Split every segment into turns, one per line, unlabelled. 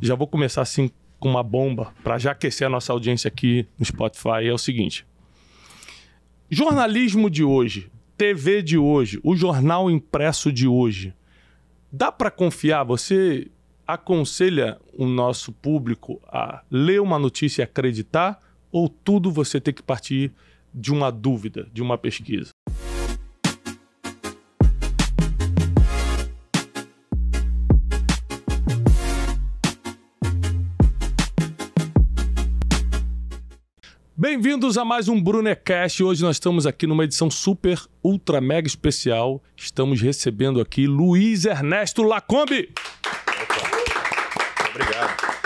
Já vou começar assim com uma bomba para já aquecer a nossa audiência aqui no Spotify. É o seguinte: jornalismo de hoje, TV de hoje, o jornal impresso de hoje, dá para confiar? Você aconselha o nosso público a ler uma notícia e acreditar? Ou tudo você tem que partir de uma dúvida, de uma pesquisa? Bem-vindos a mais um Brunecast. Hoje nós estamos aqui numa edição super, ultra, mega especial. Estamos recebendo aqui Luiz Ernesto Lacombe.
Obrigado.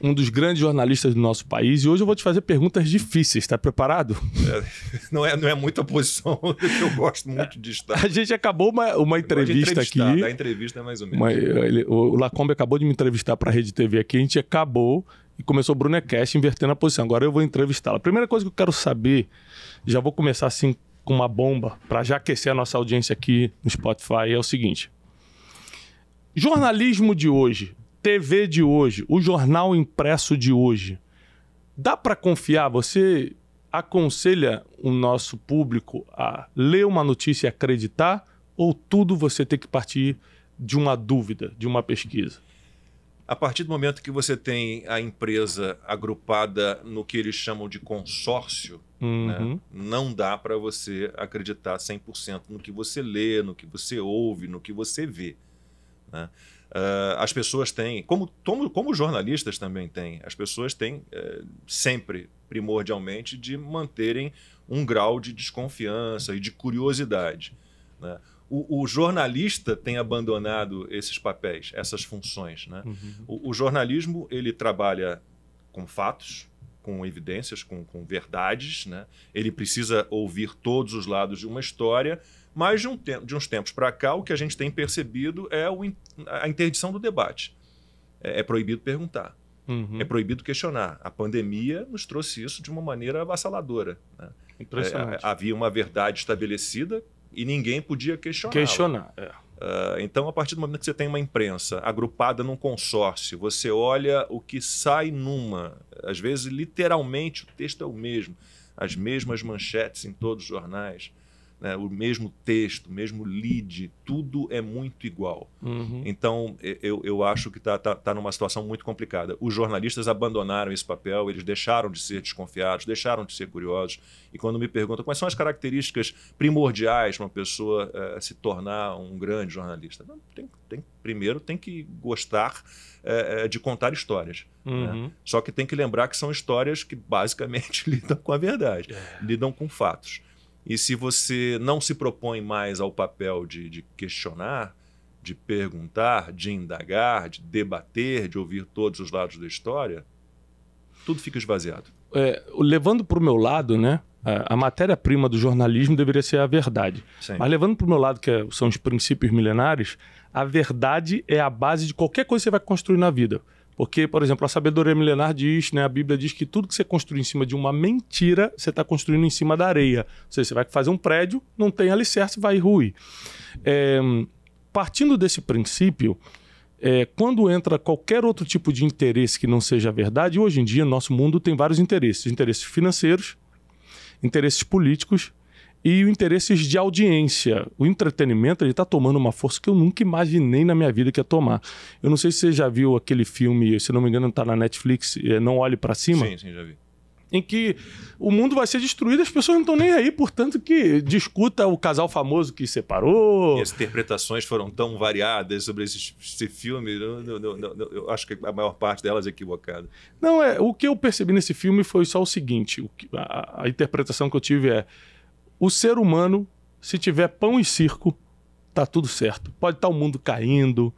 Um dos grandes jornalistas do nosso país. E hoje eu vou te fazer perguntas difíceis. Está preparado?
É, não, é, não é muita posição que eu gosto muito de estar.
A gente acabou uma, uma entrevista aqui.
A entrevista é mais ou menos.
Uma, ele, o Lacombe acabou de me entrevistar para a Rede TV aqui. A gente acabou e começou o Brunecast invertendo a posição. Agora eu vou entrevistá-la. A primeira coisa que eu quero saber, já vou começar assim com uma bomba, para já aquecer a nossa audiência aqui no Spotify, é o seguinte: jornalismo de hoje, TV de hoje, o jornal impresso de hoje, dá para confiar? Você aconselha o nosso público a ler uma notícia e acreditar? Ou tudo você tem que partir de uma dúvida, de uma pesquisa?
A partir do momento que você tem a empresa agrupada no que eles chamam de consórcio, uhum. né, não dá para você acreditar 100% no que você lê, no que você ouve, no que você vê. Né? Uh, as pessoas têm, como, como, como jornalistas também têm, as pessoas têm uh, sempre, primordialmente, de manterem um grau de desconfiança e de curiosidade. Né? O, o, jornalista tem abandonado esses papéis, essas funções. Né? Uhum. O, o, jornalismo ele trabalha com fatos, com evidências, com, com verdades. Né? Ele precisa ouvir todos os lados de uma história, mas de, um de uns tempos para cá, o que a gente tem percebido é a interdição do debate. É, é proibido perguntar. Uhum. É proibido questionar. A pandemia nos trouxe isso de uma maneira avassaladora. Né?
É,
havia uma verdade estabelecida e ninguém podia questionar.
Questionar, é.
Uh, então, a partir do momento que você tem uma imprensa agrupada num consórcio, você olha o que sai numa. Às vezes, literalmente, o texto é o mesmo, as mesmas manchetes em todos os jornais né, o mesmo texto, o mesmo lead, tudo é muito igual. Uhum. Então, eu, eu acho que está tá, tá numa situação muito complicada. Os jornalistas abandonaram esse papel, eles deixaram de ser desconfiados, deixaram de ser curiosos. E quando me perguntam quais são as características primordiais para uma pessoa eh, se tornar um grande jornalista, Não, tem, tem, primeiro tem que gostar eh, de contar histórias. Né? Uhum. Né? Só que tem que lembrar que são histórias que basicamente lidam com a verdade, é. lidam com fatos. E se você não se propõe mais ao papel de, de questionar, de perguntar, de indagar, de debater, de ouvir todos os lados da história, tudo fica esvaziado.
É, levando para o meu lado, né? A matéria-prima do jornalismo deveria ser a verdade. Sim. Mas levando para o meu lado, que é, são os princípios milenares, a verdade é a base de qualquer coisa que você vai construir na vida. Porque, por exemplo, a sabedoria milenar diz, né, a Bíblia diz que tudo que você construir em cima de uma mentira, você está construindo em cima da areia. Ou seja, você vai fazer um prédio, não tem alicerce, vai ruir. É, partindo desse princípio, é, quando entra qualquer outro tipo de interesse que não seja verdade, hoje em dia, no nosso mundo tem vários interesses: interesses financeiros, interesses políticos e interesses de audiência. O entretenimento está tomando uma força que eu nunca imaginei na minha vida que ia tomar. Eu não sei se você já viu aquele filme, se não me engano, está na Netflix, é, Não Olhe para Cima.
Sim, sim, já vi.
Em que o mundo vai ser destruído, as pessoas não estão nem aí, portanto, que discuta o casal famoso que separou.
E as interpretações foram tão variadas sobre esse, esse filme, eu, eu, eu, eu, acho que a maior parte delas é equivocada.
Não, é. O que eu percebi nesse filme foi só o seguinte: o que, a, a interpretação que eu tive é o ser humano, se tiver pão e circo, tá tudo certo. Pode estar tá o mundo caindo,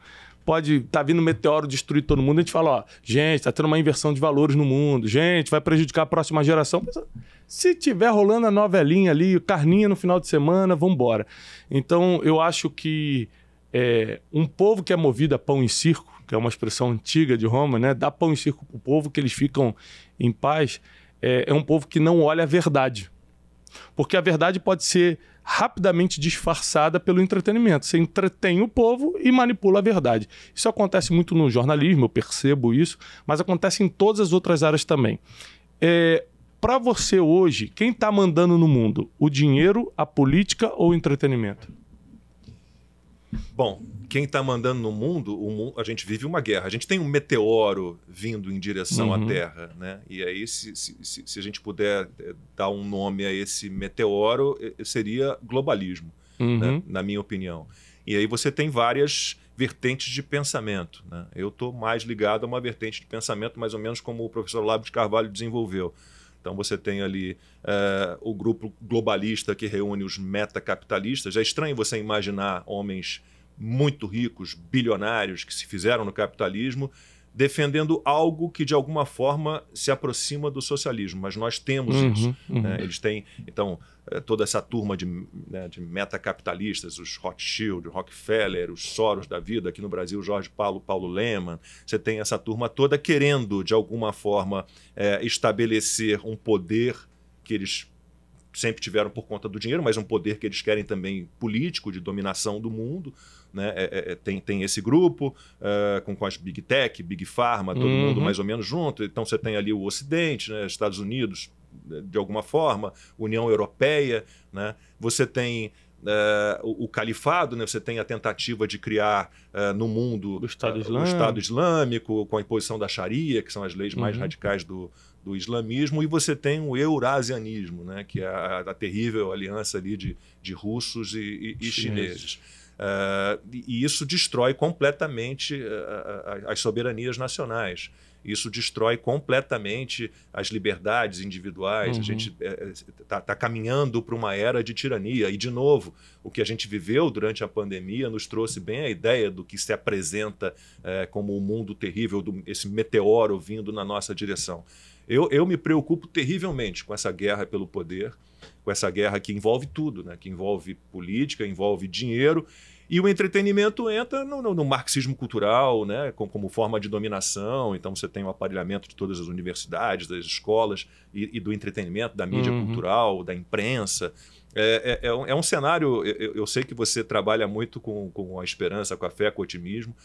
pode estar tá vindo um meteoro destruir todo mundo. A gente fala, ó, gente, tá tendo uma inversão de valores no mundo, gente, vai prejudicar a próxima geração. Se tiver rolando a novelinha ali, carninha no final de semana, vamos embora. Então, eu acho que é, um povo que é movido a pão e circo, que é uma expressão antiga de Roma, né? Dá pão e circo pro povo que eles ficam em paz. É, é um povo que não olha a verdade. Porque a verdade pode ser rapidamente disfarçada pelo entretenimento. Você entretém o povo e manipula a verdade. Isso acontece muito no jornalismo, eu percebo isso, mas acontece em todas as outras áreas também. É, Para você hoje, quem está mandando no mundo? O dinheiro, a política ou o entretenimento?
Bom, quem está mandando no mundo, mundo, a gente vive uma guerra. A gente tem um meteoro vindo em direção uhum. à Terra, né? E aí, se, se, se, a gente puder eh, dar um nome a esse meteoro, eh, seria globalismo, né? uhum. né? na minha opinião. E aí você tem várias vertentes de pensamento. Né? Eu estou mais ligado a uma vertente de pensamento, mais ou menos como o professor Lábio de Carvalho desenvolveu. Então você tem ali uh, o grupo globalista que reúne os metacapitalistas. É estranho você imaginar homens muito ricos, bilionários, que se fizeram no capitalismo, defendendo algo que de alguma forma se aproxima do socialismo, mas nós temos uhum, isso. Uhum. Né? Eles têm, então, eh, toda essa turma de, né, de metacapitalistas, os Rothschild, Rockefeller, os Soros da vida, aqui no Brasil, Jorge Paulo, Paulo Lehmann, você tem essa turma toda querendo, de alguma forma, é, estabelecer um poder que eles sempre tiveram por conta do dinheiro, mas um poder que eles querem também político, de dominação do mundo. Né? É, é, é, tem, tem esse grupo uh, com, com as Big Tech, Big Pharma, todo uhum. mundo mais ou menos junto. Então você tem ali o Ocidente, né? Estados Unidos, de alguma forma, União Europeia. Né? Você tem Uh, o, o, califado, né? você tem a tentativa de criar uh, no mundo
o Estado,
uh, o Estado, Islâmico, com a imposição da Sharia, que são as leis mais uhum. radicais do, do islamismo, e você tem o eurasianismo, né? que é a, a terrível aliança ali de, de russos e, e, e chineses. Uh, e isso destrói completamente uh, as soberanias nacionais. Isso destrói completamente as liberdades individuais. Uhum. A gente está é, tá caminhando para uma era de tirania. E, de novo, o que a gente viveu durante a pandemia nos trouxe bem a ideia do que se apresenta é, como o um mundo terrível, do, esse meteoro vindo na nossa direção. Eu, eu me preocupo terrivelmente com essa guerra pelo poder, com essa guerra que envolve tudo, né? que envolve política, envolve dinheiro e o entretenimento entra no, no, no marxismo cultural, né, como, como, forma de dominação. Então você tem o aparelhamento de todas as universidades, das escolas e, e do entretenimento, da mídia uhum. cultural, da imprensa. É, é, é, um, é um, cenário. Eu, eu, sei que você trabalha muito com, com a esperança, com a fé, com o otimismo.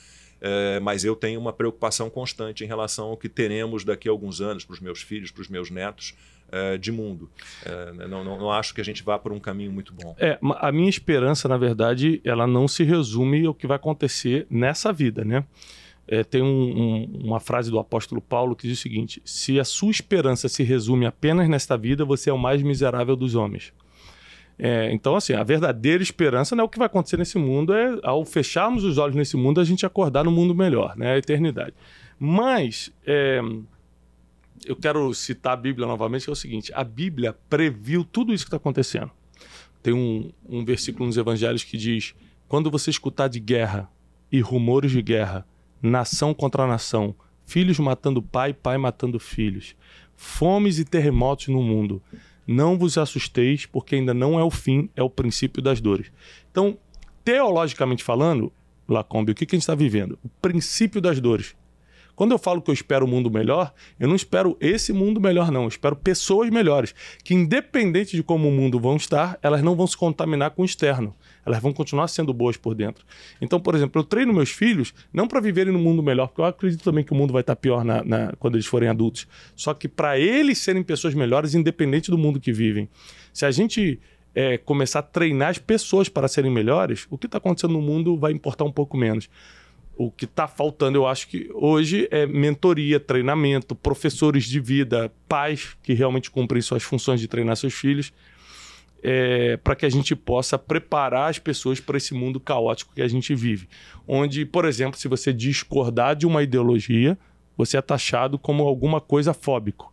É, mas eu tenho uma preocupação constante em relação ao que teremos daqui a alguns anos para os meus filhos, para os meus netos, é, de mundo. É, não, não, não, acho que a gente vá por um caminho muito bom.
É, a minha esperança, na verdade, ela não se resume ao que vai acontecer nessa vida, né? Tem um, um, uma frase do apóstolo Paulo que diz o seguinte: se a sua esperança se resume apenas nesta vida, você é o mais miserável dos homens. É, então, assim, a verdadeira esperança não é o que vai acontecer nesse mundo, é ao fecharmos os olhos nesse mundo, a gente acordar no mundo melhor, né? A eternidade. Mas é, eu quero citar a Bíblia novamente, que é o seguinte: a Bíblia previu tudo isso que está acontecendo. Tem um, um versículo nos evangelhos que diz: quando você escutar de guerra e rumores de guerra, nação contra nação, filhos matando pai, pai matando filhos, fomes e terremotos no mundo, não vos assusteis, porque ainda não é o fim, é o princípio das dores. Então, teologicamente falando, Lacombe, o que, que a gente está vivendo? O princípio das dores. Quando eu falo que eu espero um mundo melhor, eu não espero esse mundo melhor, não. Eu espero pessoas melhores, que independente de como o mundo vão estar, elas não vão se contaminar com o externo. Elas vão continuar sendo boas por dentro. Então, por exemplo, eu treino meus filhos não para viverem num mundo melhor, porque eu acredito também que o mundo vai estar pior na, na quando eles forem adultos. Só que para eles serem pessoas melhores, independente do mundo que vivem. Se a gente é, começar a treinar as pessoas para serem melhores, o que está acontecendo no mundo vai importar um pouco menos o que está faltando, eu acho que hoje é mentoria, treinamento, professores de vida, pais que realmente cumprem suas funções de treinar seus filhos, é, para que a gente possa preparar as pessoas para esse mundo caótico que a gente vive. Onde, por exemplo, se você discordar de uma ideologia, você é taxado como alguma coisa fóbico.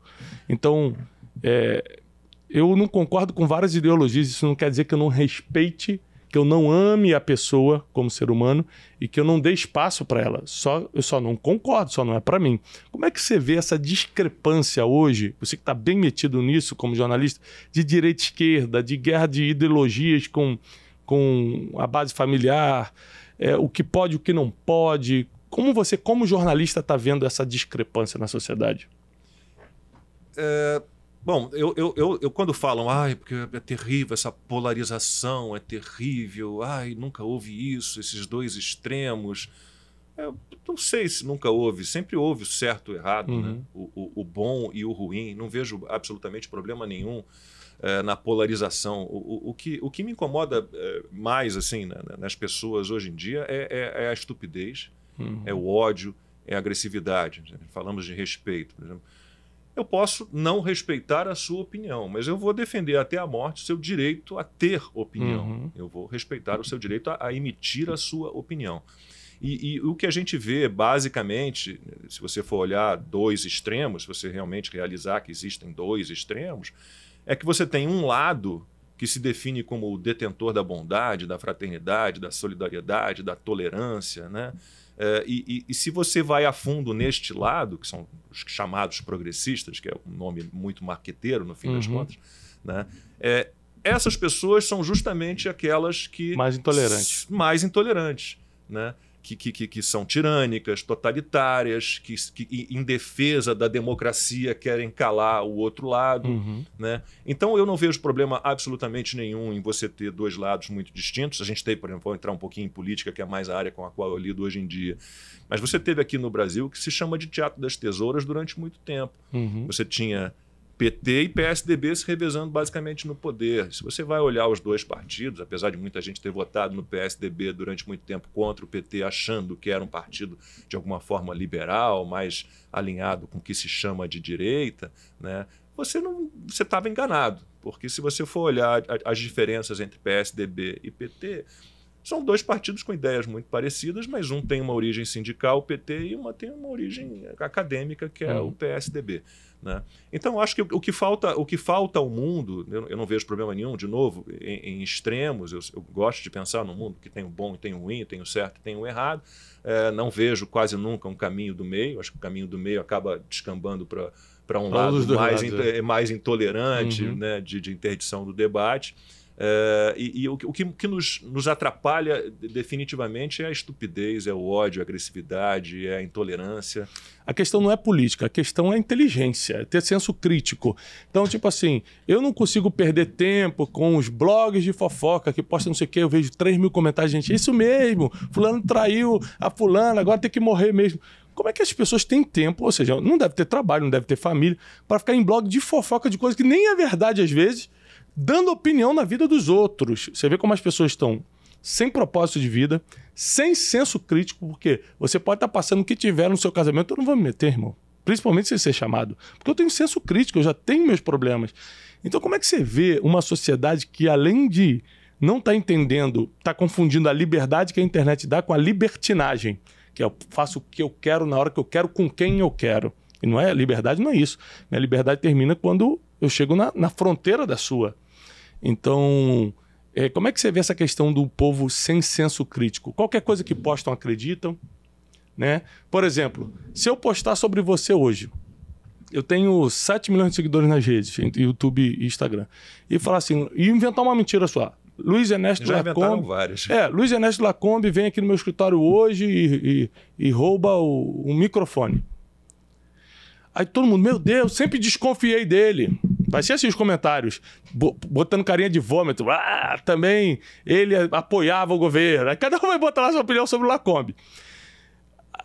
Então, é, eu não concordo com várias ideologias, isso não quer dizer que eu não respeite que eu não ame a pessoa como ser humano e que eu não dê espaço para ela. Só eu só não concordo, só não é para mim. Como é que você vê essa discrepância hoje? Você que está bem metido nisso como jornalista, de direita e esquerda, de guerra de ideologias com, com a base familiar, é, o que pode, o que não pode. Como você, como jornalista, está vendo essa discrepância na sociedade?
É, Bom, eu, eu, eu, eu, quando falam, ai, porque é terrível essa polarização, é terrível, ai, nunca houve isso, esses dois extremos. Eu não sei se nunca houve, sempre houve o certo e o errado, né? uhum. né? o, o, o, bom e o ruim. Não vejo absolutamente problema nenhum é, na polarização. O, o, que, o que me incomoda é, mais assim né, nas pessoas hoje em dia é, é, é a estupidez, uhum. é o ódio, é a agressividade. Falamos de respeito, por exemplo. Eu posso não respeitar a sua opinião, mas eu vou defender até a morte o seu direito a ter opinião. Uhum. Eu vou respeitar o seu direito a, a emitir a sua opinião. E, e, o que a gente vê, basicamente, se você for olhar dois extremos, se você realmente realizar que existem dois extremos, é que você tem um lado que se define como o detentor da bondade, da fraternidade, da solidariedade, da tolerância, né? É, e, e, e, se você vai a fundo neste lado, que são os chamados progressistas, que é um nome muito marqueteiro no fim uhum. das contas, né? É, essas pessoas são justamente aquelas que.
Mais intolerantes.
Mais intolerantes. Né? Que, que, que são tirânicas, totalitárias, que, que, em defesa da democracia querem calar o outro lado. Uhum. Né? Então eu não vejo problema absolutamente nenhum em você ter dois lados muito distintos. A gente tem, por exemplo, vou entrar um pouquinho em política, que é mais a área com a qual eu lido hoje em dia. Mas você teve aqui no Brasil que se chama de Teatro das Tesouras durante muito tempo. Uhum. Você tinha PT e PSDB se revezando basicamente no poder. Se você vai olhar os dois partidos, apesar de muita gente ter votado no PSDB durante muito tempo contra o PT, achando que era um partido de alguma forma liberal, mais alinhado com o que se chama de direita, né? você não você estava enganado. Porque se você for olhar as diferenças entre PSDB e PT, são dois partidos com ideias muito parecidas, mas um tem uma origem sindical, o PT, e uma tem uma origem acadêmica, que é uhum. o PSDB. Né? Então, acho que o, que falta o que falta ao mundo, eu, eu não vejo problema nenhum, de novo, em, em extremos, eu, eu, gosto de pensar no mundo que tem o bom tem o ruim, tem o certo tem o errado. É, não vejo quase nunca um caminho do meio, acho que o caminho do meio acaba descambando para um lado mais, lados, é. mais intolerante uhum. né, de, de interdição do debate. É, e, e o, o, que, que nos, nos, atrapalha definitivamente é a estupidez, é o ódio, a agressividade, é a intolerância.
A questão não é política, a questão é inteligência, é ter senso crítico. Então, tipo assim, eu não consigo perder tempo com os blogs de fofoca que postam não sei o quê, eu vejo 3 mil comentários, gente, isso mesmo, fulano traiu a fulana, agora tem que morrer mesmo. Como é que as pessoas têm tempo, ou seja, não deve ter trabalho, não deve ter família, para ficar em blog de fofoca de coisas que nem é verdade às vezes, dando opinião na vida dos outros. Você vê como as pessoas estão sem propósito de vida, sem senso crítico, porque você pode estar passando o que tiver no seu casamento, eu não vou me meter, irmão. Principalmente sem ser chamado. Porque eu tenho senso crítico, eu já tenho meus problemas. Então, como é que você vê uma sociedade que, além de não estar tá entendendo, está confundindo a liberdade que a internet dá com a libertinagem? Que eu faço o que eu quero na hora que eu quero, com quem eu quero. E não é liberdade, não é isso. Minha liberdade termina quando eu chego na, na fronteira da sua. Então, é, como é que você vê essa questão do povo sem senso crítico? Qualquer coisa que postam acreditam, né? Por exemplo, se eu postar sobre você hoje, eu tenho 7 milhões de seguidores nas redes, YouTube e Instagram, e falar assim, e inventar uma mentira só. Luiz Ernesto
Já Lacombe. vários.
É, Luiz Ernesto Lacombe vem aqui no meu escritório hoje e, e, e rouba o, o microfone. Aí todo mundo, meu Deus, sempre desconfiei dele. Vai ser assim os comentários, botando carinha de vômito. Ah, também ele apoiava o governo. Aí cada um vai botar lá sua opinião sobre o Lacombe.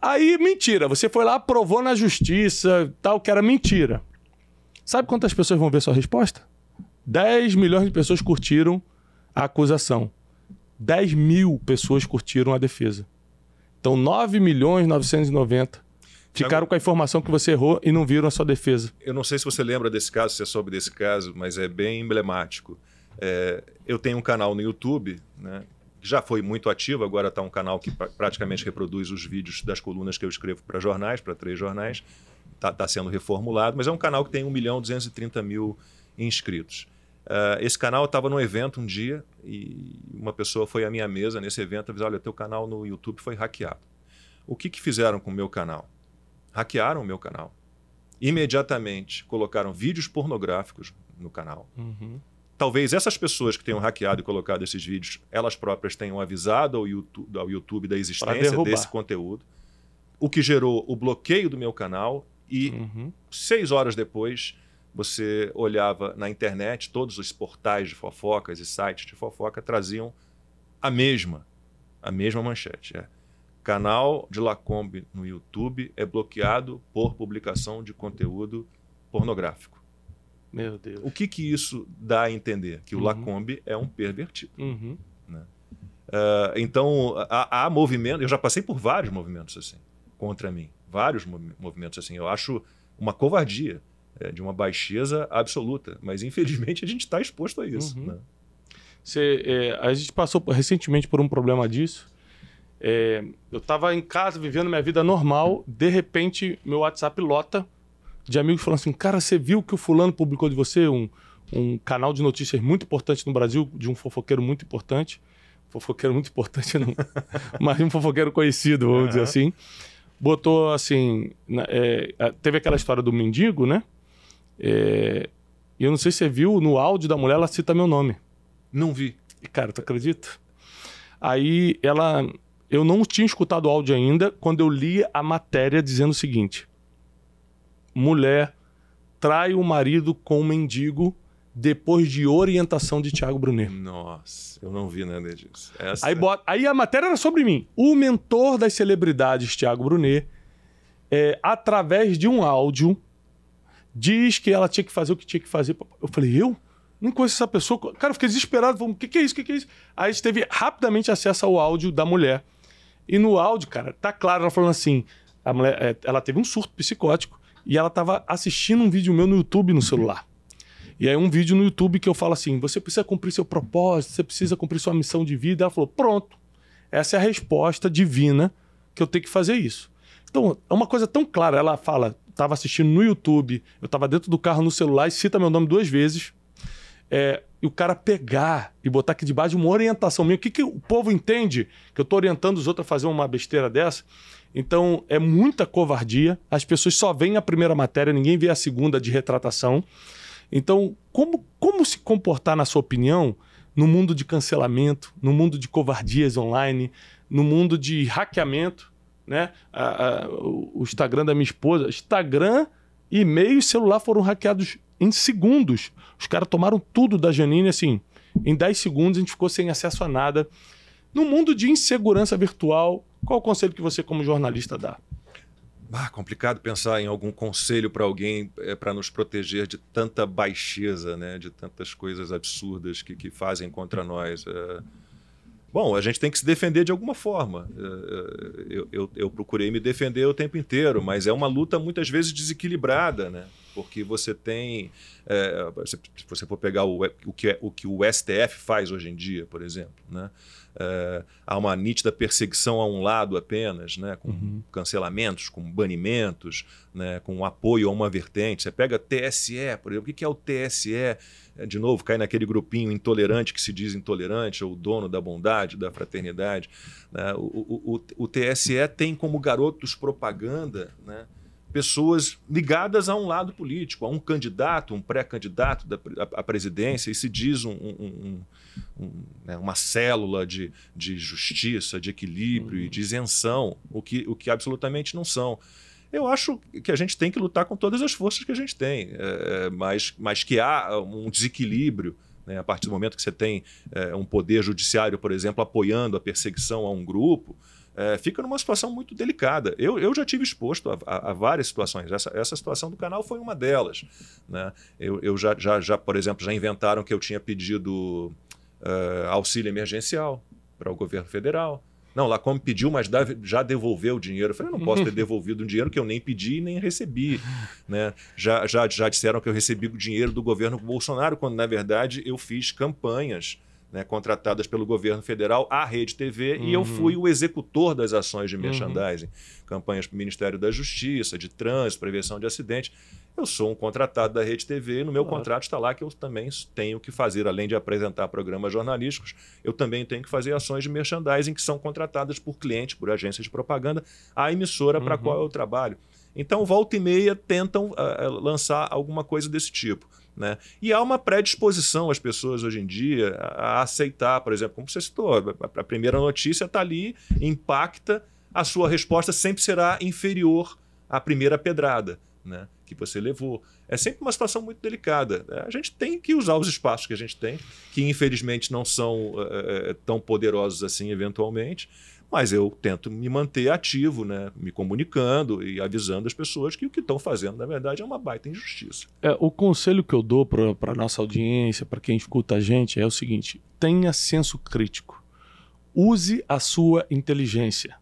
Aí, mentira. Você foi lá, provou na justiça, tal, que era mentira. Sabe quantas pessoas vão ver sua resposta? 10 milhões de pessoas curtiram a acusação. 10 mil pessoas curtiram a defesa. Então, 9 milhões 990 Ficaram com a informação que você errou e não viram a sua defesa.
Eu não sei se você lembra desse caso, se você soube desse caso, mas é bem emblemático. É, eu tenho um canal no YouTube, né, que já foi muito ativo, agora está um canal que praticamente reproduz os vídeos das colunas que eu escrevo para jornais, para três jornais. Está tá sendo reformulado, mas é um canal que tem 1 milhão 230 mil inscritos. Uh, esse canal estava num evento um dia e uma pessoa foi à minha mesa nesse evento e disse: Olha, teu canal no YouTube foi hackeado. O que, que fizeram com o meu canal? Hackearam o meu canal. Imediatamente colocaram vídeos pornográficos no canal. Uhum. Talvez essas pessoas que tenham hackeado e colocado esses vídeos, elas próprias tenham avisado ao YouTube, ao YouTube da existência desse conteúdo, o que gerou o bloqueio do meu canal e uhum. seis horas depois você olhava na internet, todos os portais de fofocas e sites de fofoca traziam a mesma, a mesma manchete. É. Canal de Lacombe no YouTube é bloqueado por publicação de conteúdo pornográfico.
Meu Deus.
O que, que isso dá a entender? Que o uhum. Lacombe é um pervertido. Uhum. Né? Uh, então, há, há movimento. Eu já passei por vários movimentos assim, contra mim. Vários movimentos assim. Eu acho uma covardia, é, de uma baixeza absoluta. Mas, infelizmente, a gente está exposto a isso. Uhum. Né?
Você, é, a gente passou recentemente por um problema disso. É, eu estava em casa, vivendo minha vida normal. De repente, meu WhatsApp lota de amigos falando assim: Cara, você viu que o fulano publicou de você um, um canal de notícias muito importante no Brasil, de um fofoqueiro muito importante. Fofoqueiro muito importante, não. mas um fofoqueiro conhecido, vamos uhum. dizer assim. Botou assim. É, teve aquela história do mendigo, né? É, e eu não sei se você viu, no áudio da mulher ela cita meu nome.
Não vi.
E, cara, tu acredita? Aí ela. Eu não tinha escutado o áudio ainda quando eu li a matéria dizendo o seguinte: mulher trai o marido com um mendigo depois de orientação de Tiago Brunet.
Nossa, eu não vi nada disso.
Essa... Aí, bota... Aí a matéria era sobre mim. O mentor das celebridades, Tiago Brunet, é, através de um áudio, diz que ela tinha que fazer o que tinha que fazer. Eu falei, eu? Não conheço essa pessoa. Cara, eu fiquei desesperado. Falei, o que, que é isso? O que, que é isso? Aí a gente teve rapidamente acesso ao áudio da mulher. E no áudio, cara, tá claro, ela falando assim: a mulher, é, ela teve um surto psicótico e ela estava assistindo um vídeo meu no YouTube no celular. E aí um vídeo no YouTube que eu falo assim: você precisa cumprir seu propósito, você precisa cumprir sua missão de vida. Ela falou: pronto, essa é a resposta divina que eu tenho que fazer isso. Então, é uma coisa tão clara. Ela fala: estava assistindo no YouTube, eu estava dentro do carro no celular e cita meu nome duas vezes. É, e o cara pegar e botar aqui debaixo de uma orientação minha. O que, que o povo entende que eu estou orientando os outros a fazer uma besteira dessa? Então é muita covardia. As pessoas só veem a primeira matéria, ninguém vê a segunda de retratação. Então, como, como se comportar, na sua opinião, no mundo de cancelamento, no mundo de covardias online, no mundo de hackeamento? Né? A, a, o Instagram da minha esposa, Instagram, e-mail e celular foram hackeados em segundos. Os caras tomaram tudo da Janine, assim, em 10 segundos a gente ficou sem acesso a nada. No mundo de insegurança virtual, qual o conselho que você, como jornalista, dá?
Ah, complicado pensar em algum conselho para alguém é, para nos proteger de tanta baixeza, né? de tantas coisas absurdas que, que fazem contra nós. É... Bom, a gente tem que se defender de alguma forma. É, é, eu, eu, eu, procurei me defender o tempo inteiro, mas é uma luta muitas vezes desequilibrada, né? porque você tem. É, se você for pegar o, o, que é, o que o STF faz hoje em dia, por exemplo, né? É, há uma nítida perseguição a um lado apenas, né, com uhum. cancelamentos, com banimentos, né, com apoio a uma vertente. Você pega TSE, por exemplo, o que é o TSE? É, de novo, cai naquele grupinho intolerante que se diz intolerante, ou dono da bondade, da fraternidade. Né? O, o, o, TSE tem como garotos propaganda né, pessoas ligadas a um lado político, a um candidato, um pré-candidato à presidência, e se diz um, um, um, né, uma célula de, de justiça, de equilíbrio uhum. e de isenção, o que, o que absolutamente não são. Eu acho que a gente tem que lutar com todas as forças que a gente tem, é, mas, mas que há um desequilíbrio né, a partir do momento que você tem é, um poder judiciário, por exemplo, apoiando a perseguição a um grupo é, fica numa situação muito delicada. Eu, eu já tive exposto a, a, a, várias situações. Essa, essa situação do canal foi uma delas. Né? Eu, eu já, já, já, por exemplo, já inventaram que eu tinha pedido uh, auxílio emergencial para o governo federal. Não, lá como pediu, mas já devolveu o dinheiro. Eu falei, eu não posso ter devolvido um dinheiro que eu nem pedi e nem recebi. Né? Já, já, já disseram que eu recebi o dinheiro do governo Bolsonaro, quando na verdade eu fiz campanhas né, contratadas pelo governo federal à Rede TV uhum. e eu fui o executor das ações de uhum. merchandising, uhum. campanhas para o Ministério da Justiça, de trânsito, prevenção de acidente. Eu sou um contratado da Rede TV e no meu claro. contrato está lá que eu também tenho que fazer, além de apresentar programas jornalísticos, eu também tenho que fazer ações de merchandising que são contratadas por clientes, por agências de propaganda, a emissora para a qual eu trabalho. Então, volta e meia tentam uh, lançar alguma coisa desse tipo. Né? E há uma predisposição às pessoas hoje em dia a aceitar, por exemplo, como você citou, a primeira notícia está ali, impacta, a sua resposta sempre será inferior à primeira pedrada. Né? que você levou. É sempre uma situação muito delicada. Né? A gente tem que usar os espaços que a gente tem, que infelizmente não são é, tão poderosos assim, eventualmente, mas eu tento me manter ativo, né? me comunicando e avisando as pessoas que o que estão fazendo, na verdade, é uma baita injustiça.
É, o conselho que eu dou para a nossa audiência, para quem escuta a gente, é o seguinte: tenha senso crítico. Use a sua inteligência.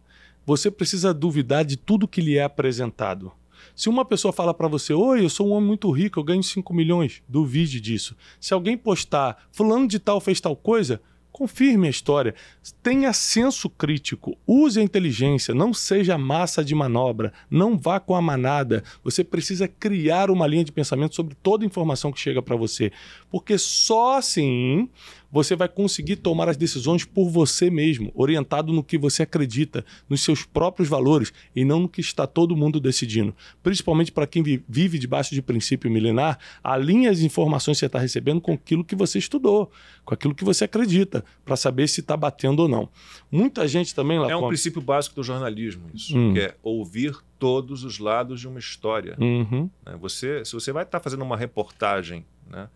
Você precisa duvidar de tudo que lhe é apresentado. Se uma pessoa fala para você, oi, eu sou um homem muito rico, eu ganho 5 milhões, duvide disso. Se alguém postar, fulano de tal fez tal coisa, Confirme a história. Tenha senso crítico. Use a inteligência. Não seja massa de manobra. Não vá com a manada. Você precisa criar uma linha de pensamento sobre toda a informação que chega para você. Porque só assim você vai conseguir tomar as decisões por você mesmo, orientado no que você acredita, nos seus próprios valores e não no que está todo mundo decidindo. Principalmente para quem vive debaixo de princípio milenar, alinhe as informações que você está recebendo com aquilo que você estudou, com aquilo que você acredita, para saber se está batendo ou não. Muita gente também lá.
É um princípio básico do jornalismo, isso, hum. que é ouvir todos os lados de uma história. Uhum. Né, você, se você vai estar tá fazendo uma reportagem, né,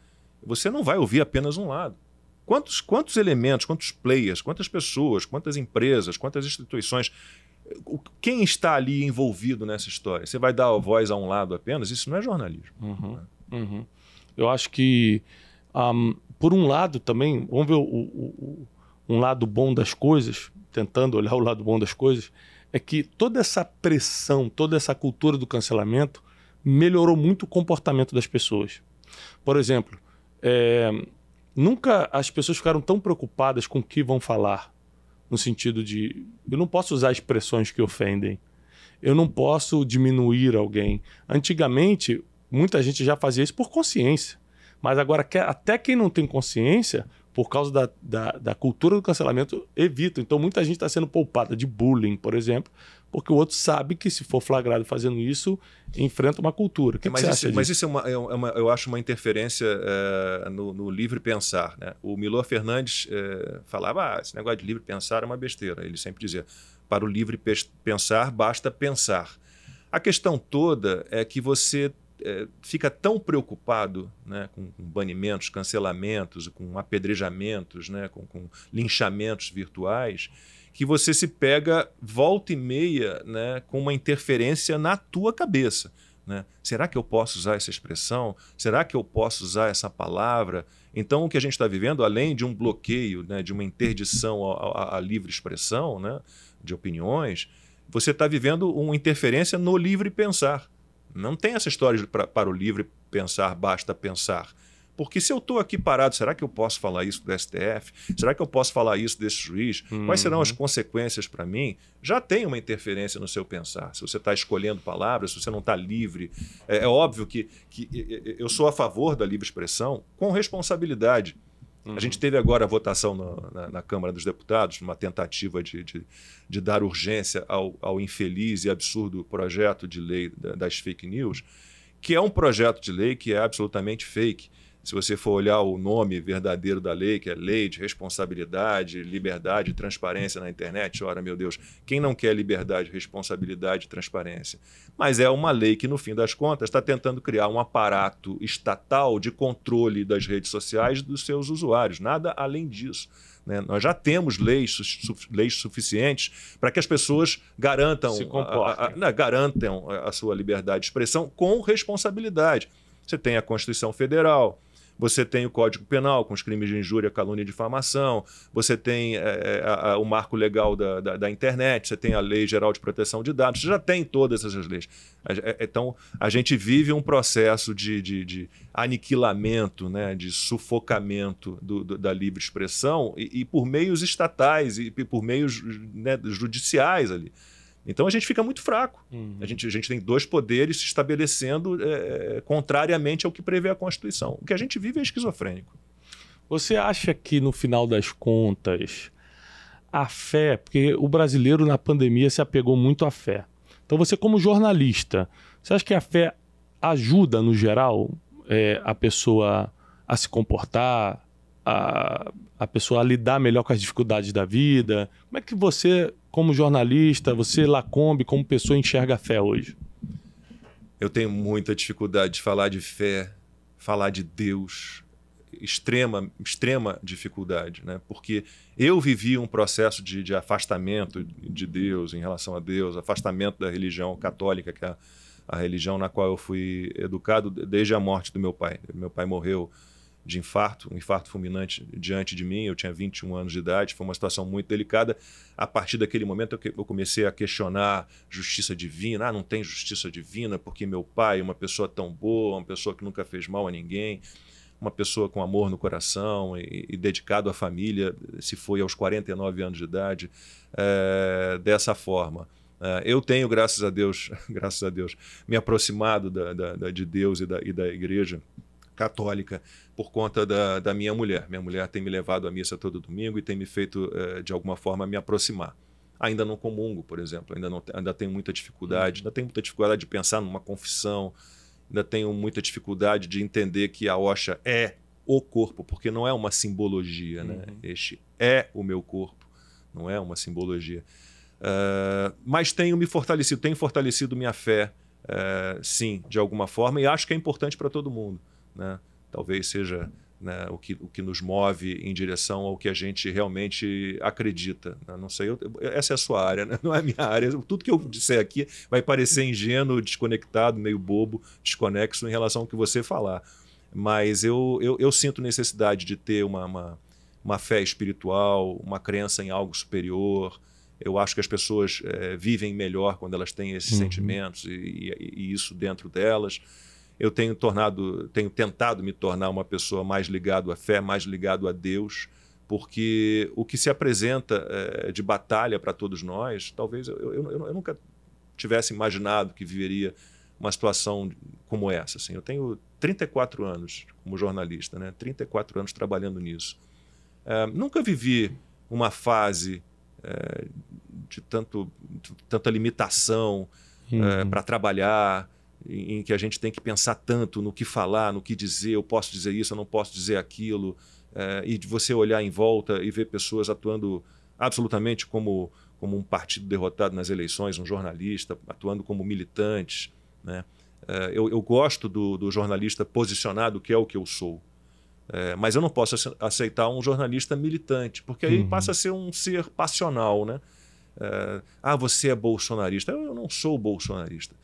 você não vai ouvir apenas um lado. Quantos, quantos elementos, quantos players, quantas pessoas, quantas empresas, quantas instituições, quem está ali envolvido nessa história? Você vai dar a voz a um lado apenas? Isso não é jornalismo.
Uhum, uhum. Eu acho que, um, por um lado também, vamos ver o, o, o, um lado bom das coisas, tentando olhar o lado bom das coisas, é que toda essa pressão, toda essa cultura do cancelamento melhorou muito o comportamento das pessoas. Por exemplo, é, nunca as pessoas ficaram tão preocupadas com o que vão falar. No sentido de, eu não posso usar expressões que ofendem. Eu não posso diminuir alguém. Antigamente, muita gente já fazia isso por consciência. Mas agora, até quem não tem consciência, por causa da, da, da cultura do cancelamento, evita. Então, muita gente está sendo poupada de bullying, por exemplo, porque o outro sabe que se for flagrado fazendo isso, enfrenta uma cultura. Que
mas,
que
isso, mas isso é uma, é uma, eu acho uma interferência é, no, no, livre pensar. Né? O Milor Fernandes é, falava: ah, esse negócio de livre pensar é uma besteira. Ele sempre dizia: para o livre pensar, basta pensar. A questão toda é que você é, fica tão preocupado né, com, com, banimentos, cancelamentos, com apedrejamentos, né, com, com linchamentos virtuais que você se pega volta e meia né, com uma interferência na tua cabeça. Né? Será que eu posso usar essa expressão? Será que eu posso usar essa palavra? Então, o que a gente está vivendo, além de um bloqueio, né, de uma interdição à, à livre expressão né, de opiniões, você está vivendo uma interferência no livre pensar. Não tem essa história pra, para o livre pensar, basta pensar. Porque se eu estou aqui parado, será que eu posso falar isso do STF? Será que eu posso falar isso desse juiz? Uhum. Quais serão as uhum. consequências para mim? Já tem uma interferência no seu pensar. Se você está escolhendo palavras, se você não está livre. É, é, óbvio que, que eu sou a favor da livre expressão com responsabilidade. Uhum. A gente teve agora a votação no, na, na, Câmara dos Deputados, uma tentativa de, de, de dar urgência ao, ao, infeliz e absurdo projeto de lei das fake news, que é um projeto de lei que é absolutamente fake se você for olhar o nome verdadeiro da lei, que é Lei de Responsabilidade, Liberdade e Transparência na internet, ora, meu Deus, quem não quer liberdade, responsabilidade e transparência? Mas é uma lei que, no fim das contas, está tentando criar um aparato estatal de controle das redes sociais dos seus usuários, nada além disso. Né? Nós já temos leis, su leis suficientes para que as pessoas garantam, a, a, a, né, garantam a sua liberdade de expressão com responsabilidade. Você tem a Constituição Federal, você tem o Código Penal com os crimes de injúria, calúnia e difamação, você tem é, a, a, o marco legal da, da, da, internet, você tem a Lei Geral de Proteção de Dados, você já tem todas essas leis. É, então, a gente vive um processo de, de, de aniquilamento, né, de sufocamento do, do, da livre expressão e, e, por meios estatais e por meios né, judiciais ali. Então a gente fica muito fraco. Uhum. A, gente, a gente tem dois poderes se estabelecendo é, contrariamente ao que prevê a Constituição. O que a gente vive é esquizofrênico.
Você acha que no final das contas a fé, porque o brasileiro na pandemia se apegou muito à fé. Então você como jornalista, você acha que a fé ajuda no geral é, a pessoa a se comportar, a, a pessoa a lidar melhor com as dificuldades da vida? Como é que você como jornalista, você, Lacombe, como pessoa, enxerga a fé hoje?
Eu tenho muita dificuldade de falar de fé, falar de Deus, extrema, extrema dificuldade, né? Porque eu vivi um processo de, de afastamento de Deus em relação a Deus, afastamento da religião católica, que é a, a religião na qual eu fui educado desde a morte do meu pai. Meu pai morreu de infarto, um infarto fulminante diante de mim. Eu tinha 21 anos de idade, foi uma situação muito delicada. A partir daquele momento eu comecei a questionar justiça divina. Ah, não tem justiça divina porque meu pai, uma pessoa tão boa, uma pessoa que nunca fez mal a ninguém, uma pessoa com amor no coração e, e dedicado à família, se foi aos 49 anos de idade, é, dessa forma. É, eu tenho, graças a Deus, graças a Deus, me aproximado da, da de Deus e da, e da igreja católica por conta da, da, minha mulher. Minha mulher tem me levado à missa todo domingo e tem me feito, eh, de alguma forma, me aproximar. Ainda não comungo, por exemplo, ainda, não, ainda tenho muita dificuldade, ainda tenho muita dificuldade de pensar numa confissão, ainda tenho muita dificuldade de entender que a Osha é o corpo, porque não é uma simbologia, né? Uhum. Este é o meu corpo, não é uma simbologia. Uh, mas tenho me fortalecido, tenho fortalecido minha fé, uh, sim, de alguma forma, e acho que é importante para todo mundo. Né? Talvez seja né, o, que, o que nos move em direção ao que a gente realmente acredita. Né? Não sei, eu, essa é a sua área, né? não é a minha área. Tudo que eu disser aqui vai parecer ingênuo, desconectado, meio bobo, desconexo em relação ao que você falar. Mas eu, eu, eu sinto necessidade de ter uma, uma, uma, fé espiritual, uma crença em algo superior. Eu acho que as pessoas é, vivem melhor quando elas têm esses uhum. sentimentos e, e, e isso dentro delas eu tenho tornado, tenho tentado me tornar uma pessoa mais ligado à fé, mais ligado a Deus, porque o que se apresenta é, de batalha para todos nós, talvez eu, eu, eu, eu, nunca tivesse imaginado que viveria uma situação como essa. Assim. Eu tenho 34 anos como jornalista, né? 34 anos trabalhando nisso. É, nunca vivi uma fase é, de tanto, tanta limitação uhum. para trabalhar, em, que a gente tem que pensar tanto no que falar, no que dizer, eu posso dizer isso, eu não posso dizer aquilo, é, e de você olhar em volta e ver pessoas atuando absolutamente como, como um partido derrotado nas eleições, um jornalista atuando como militantes. Né? É, eu, eu, gosto do, do, jornalista posicionado, que é o que eu sou. É, mas eu não posso aceitar um jornalista militante, porque aí uhum. passa a ser um ser passional. Né? ah, você é bolsonarista. Eu, eu não sou bolsonarista.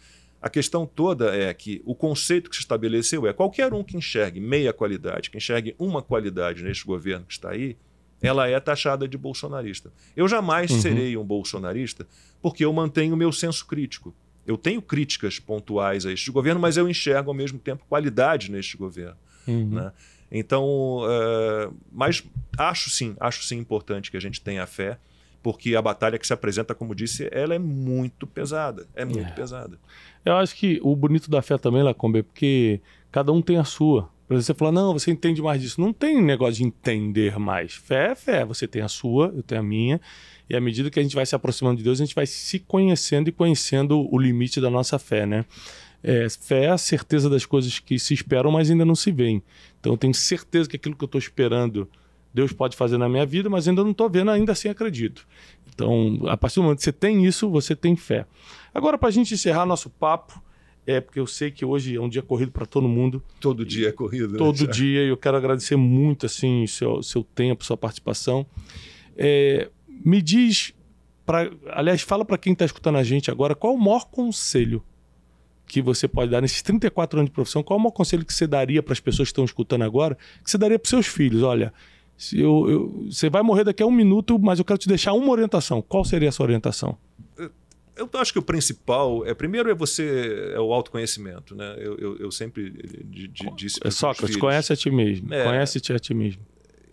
A questão toda é que o conceito que se estabeleceu é qualquer um que enxergue meia qualidade, que enxergue uma qualidade neste governo que está aí, ela é taxada de bolsonarista. Eu jamais uhum. serei um bolsonarista porque eu mantenho o meu senso crítico. Eu tenho críticas pontuais a este governo, mas eu enxergo ao mesmo tempo qualidade neste governo. Uhum. Né? Então, uh, mas acho sim, acho sim importante que a gente tenha fé, porque a batalha que se apresenta, como disse, ela é muito pesada, é muito é. pesada.
Eu acho que o bonito da fé também, Lacombe, é porque cada um tem a sua. Por exemplo, você fala, não, você entende mais disso. Não tem negócio de entender mais. Fé é fé. Você tem a sua, eu tenho a minha. E à medida que a gente vai se aproximando de Deus, a gente vai se conhecendo e conhecendo o limite da nossa fé, né? É, fé é a certeza das coisas que se esperam, mas ainda não se veem. Então eu tenho certeza que aquilo que eu estou esperando, Deus pode fazer na minha vida, mas ainda não estou vendo, ainda assim acredito. Então, a partir do momento que você tem isso, você tem fé. Agora, para a gente encerrar nosso papo, é porque eu sei que hoje é um dia corrido para todo mundo.
Todo dia é corrido. Né?
Todo dia. E eu quero agradecer muito assim seu, seu tempo, sua participação. É, me diz, pra, aliás, fala para quem está escutando a gente agora, qual o maior conselho que você pode dar nesses 34 anos de profissão? Qual o maior conselho que você daria para as pessoas que estão escutando agora? Que você daria para seus filhos? Olha, eu, eu, você vai morrer daqui a um minuto, mas eu quero te deixar uma orientação. Qual seria a sua orientação?
Eu acho que o principal é primeiro é você é o autoconhecimento, né? Eu, eu, eu sempre disse
para Sócrates, conhece a ti mesmo, é, conhece-te a ti mesmo.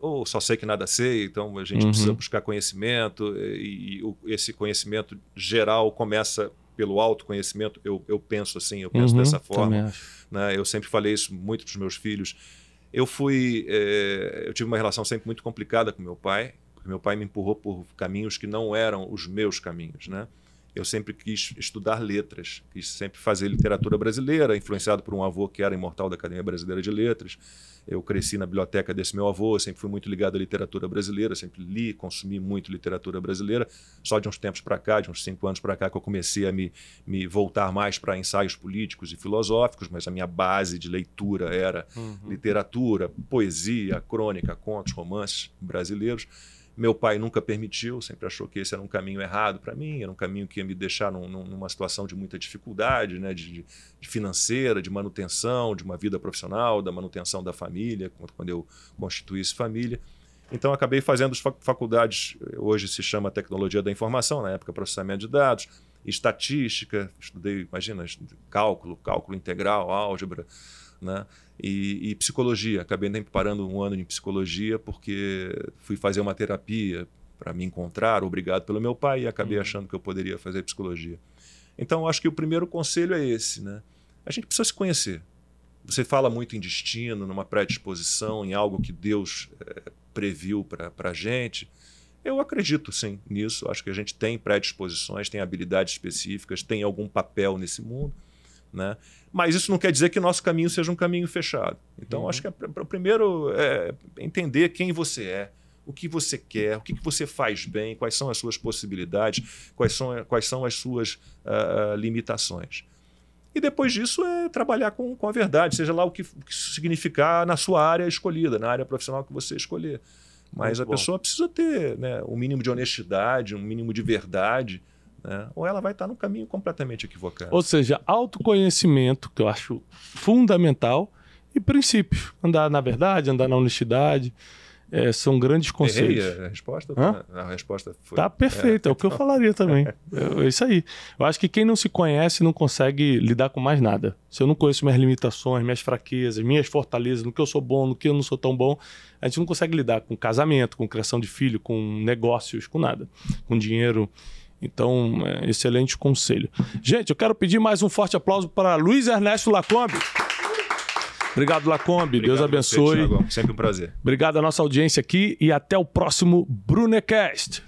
Ou só sei que nada sei, então a gente uhum. precisa buscar conhecimento e, e, esse conhecimento geral começa pelo autoconhecimento. Eu, eu penso assim, eu penso uhum, dessa forma. Né? Eu sempre falei isso muito para os meus filhos. Eu fui, é, eu tive uma relação sempre muito complicada com meu pai, porque meu pai me empurrou por caminhos que não eram os meus caminhos, né? Eu sempre quis estudar letras, quis sempre fazer literatura brasileira, influenciado por um avô que era imortal da Academia Brasileira de Letras. Eu cresci na biblioteca desse meu avô, sempre fui muito ligado à literatura brasileira, sempre li, consumi muito literatura brasileira. Só de uns tempos para cá, de uns cinco anos para cá, que eu comecei a me, me voltar mais para ensaios políticos e filosóficos, mas a minha base de leitura era uhum. literatura, poesia, crônica, contos, romances brasileiros. Meu pai nunca permitiu, sempre achou que esse era um caminho errado para mim, era um caminho que ia me deixar num, numa situação de muita dificuldade, né, de, de, financeira, de manutenção, de uma vida profissional, da manutenção da família, quando eu constituísse família. Então, acabei fazendo faculdades, hoje se chama Tecnologia da Informação, na época processamento de dados, estatística, estudei, imagina, cálculo, cálculo integral, álgebra, né? E, e, psicologia. Acabei nem parando um ano em psicologia porque fui fazer uma terapia para me encontrar, obrigado pelo meu pai, e acabei uhum. achando que eu poderia fazer psicologia. Então, acho que o primeiro conselho é esse, né? A gente precisa se conhecer. Você fala muito em destino, numa predisposição, em algo que Deus é, previu para a gente. Eu acredito sim nisso. Acho que a gente tem predisposições, tem habilidades específicas, tem algum papel nesse mundo. Né? Mas isso não quer dizer que nosso caminho seja um caminho fechado. Então, uhum. acho que é, o primeiro é entender quem você é, o que você quer, o que, você faz bem, quais são as suas possibilidades, quais são, quais são as suas uh, limitações. E depois disso é trabalhar com, com a verdade, seja lá o que, o que significar na sua área escolhida, na área profissional que você escolher. Mas Muito a bom. pessoa precisa ter né, um mínimo de honestidade, um mínimo de verdade né? ou ela vai estar no caminho completamente equivocado.
Ou seja, autoconhecimento, que eu acho fundamental, e princípios. Andar na verdade, andar na honestidade. É, são grandes conceitos.
Errei a resposta? Hã? A resposta foi.
Tá perfeito, é, é o que eu falaria também. É, é, isso aí. Eu acho que quem não se conhece não consegue lidar com mais nada. Se eu não conheço minhas limitações, minhas fraquezas, minhas fortalezas, no que eu sou bom, no que eu não sou tão bom, a gente não consegue lidar com casamento, com criação de filho, com negócios, com nada. Com dinheiro. Então, é, excelente conselho. Gente, eu quero pedir mais um forte aplauso para Luiz Ernesto Lacombe. Obrigado, Lacombe. Obrigado Deus abençoe.
Você, Sempre um prazer.
Obrigado à nossa audiência aqui e até o próximo Brunecast.